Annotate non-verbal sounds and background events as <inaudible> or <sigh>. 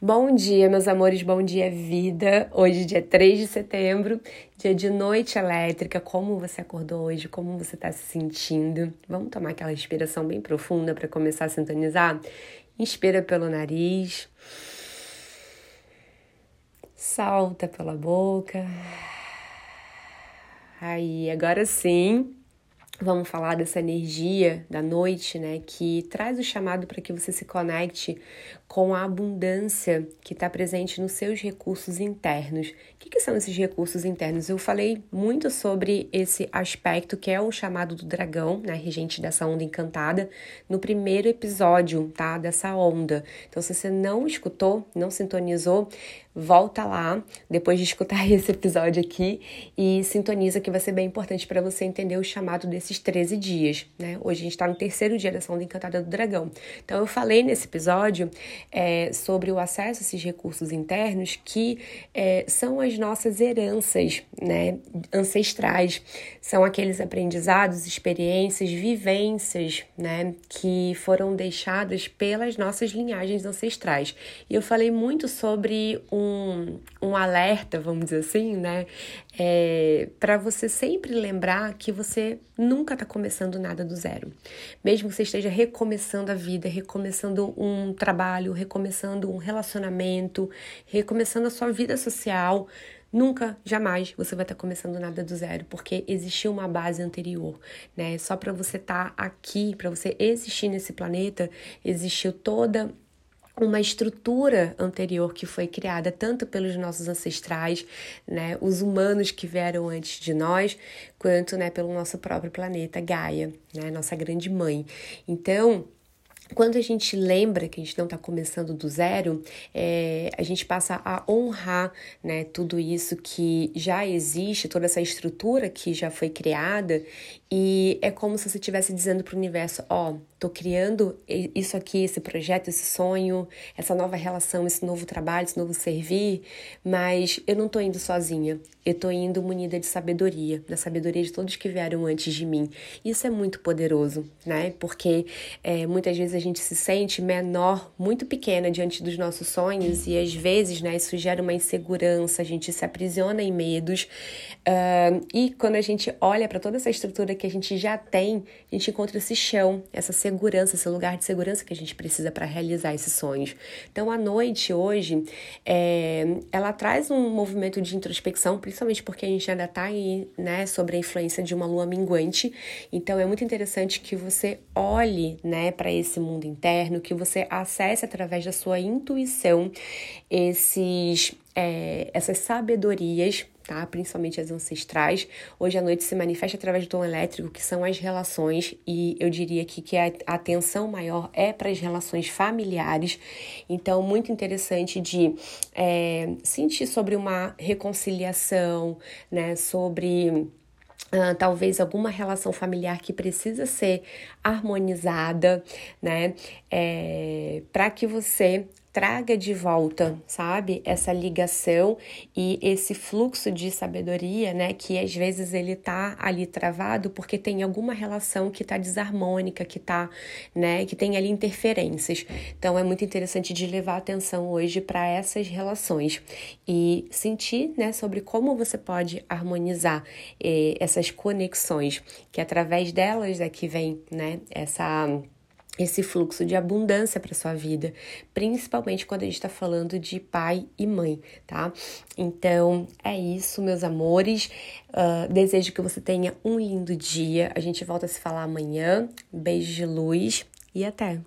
Bom dia, meus amores, bom dia, vida. Hoje, dia 3 de setembro, dia de noite elétrica. Como você acordou hoje? Como você está se sentindo? Vamos tomar aquela respiração bem profunda para começar a sintonizar? Inspira pelo nariz, solta pela boca. Aí, agora sim, Vamos falar dessa energia da noite, né, que traz o chamado para que você se conecte com a abundância que está presente nos seus recursos internos. O que, que, são esses recursos internos? Eu falei muito sobre esse aspecto que é o chamado do dragão, né, regente dessa onda encantada, no primeiro episódio, tá, dessa onda. Então, se você não escutou, não sintonizou, volta lá depois de escutar <laughs> esse episódio aqui e sintoniza que vai ser bem importante para você entender o chamado desses 13 dias, né? Hoje a gente está no terceiro dia dessa onda encantada do dragão. Então eu falei nesse episódio é, sobre o acesso a esses recursos internos que é, são as nossas heranças, né? Ancestrais, são aqueles aprendizados, experiências, vivências, né? Que foram deixadas pelas nossas linhagens ancestrais. E eu falei muito sobre um um, alerta, vamos dizer assim, né? É, para você sempre lembrar que você nunca está começando nada do zero. Mesmo que você esteja recomeçando a vida, recomeçando um trabalho, recomeçando um relacionamento, recomeçando a sua vida social, Nunca, jamais você vai estar tá começando nada do zero, porque existiu uma base anterior, né? Só para você estar tá aqui, para você existir nesse planeta, existiu toda uma estrutura anterior que foi criada tanto pelos nossos ancestrais, né, os humanos que vieram antes de nós, quanto né, pelo nosso próprio planeta Gaia, né, nossa grande mãe. Então, quando a gente lembra que a gente não está começando do zero, é, a gente passa a honrar né, tudo isso que já existe, toda essa estrutura que já foi criada, e é como se você estivesse dizendo para o universo: Ó, oh, tô criando isso aqui, esse projeto, esse sonho, essa nova relação, esse novo trabalho, esse novo servir, mas eu não tô indo sozinha, eu tô indo munida de sabedoria, da sabedoria de todos que vieram antes de mim. Isso é muito poderoso, né? Porque é, muitas vezes a gente se sente menor, muito pequena diante dos nossos sonhos e às vezes, né, isso gera uma insegurança, a gente se aprisiona em medos. Uh, e quando a gente olha para toda essa estrutura que a gente já tem, a gente encontra esse chão, essa segurança, esse lugar de segurança que a gente precisa para realizar esses sonhos. Então, a noite hoje, é, ela traz um movimento de introspecção, principalmente porque a gente ainda está aí, né, sobre a influência de uma lua minguante. Então, é muito interessante que você olhe, né, para esse mundo interno, que você acesse através da sua intuição esses, é, essas sabedorias tá? Principalmente as ancestrais. Hoje à noite se manifesta através do tom elétrico, que são as relações, e eu diria aqui que a atenção maior é para as relações familiares. Então, muito interessante de é, sentir sobre uma reconciliação, né? Sobre Uh, talvez alguma relação familiar que precisa ser harmonizada, né? É, para que você traga de volta, sabe, essa ligação e esse fluxo de sabedoria, né, que às vezes ele tá ali travado porque tem alguma relação que tá desarmônica, que tá, né, que tem ali interferências. Então é muito interessante de levar atenção hoje para essas relações e sentir, né, sobre como você pode harmonizar eh, essas conexões, que através delas é que vem, né, essa esse fluxo de abundância para sua vida, principalmente quando a gente está falando de pai e mãe, tá? Então é isso, meus amores. Uh, desejo que você tenha um lindo dia. A gente volta a se falar amanhã. Beijo de luz e até!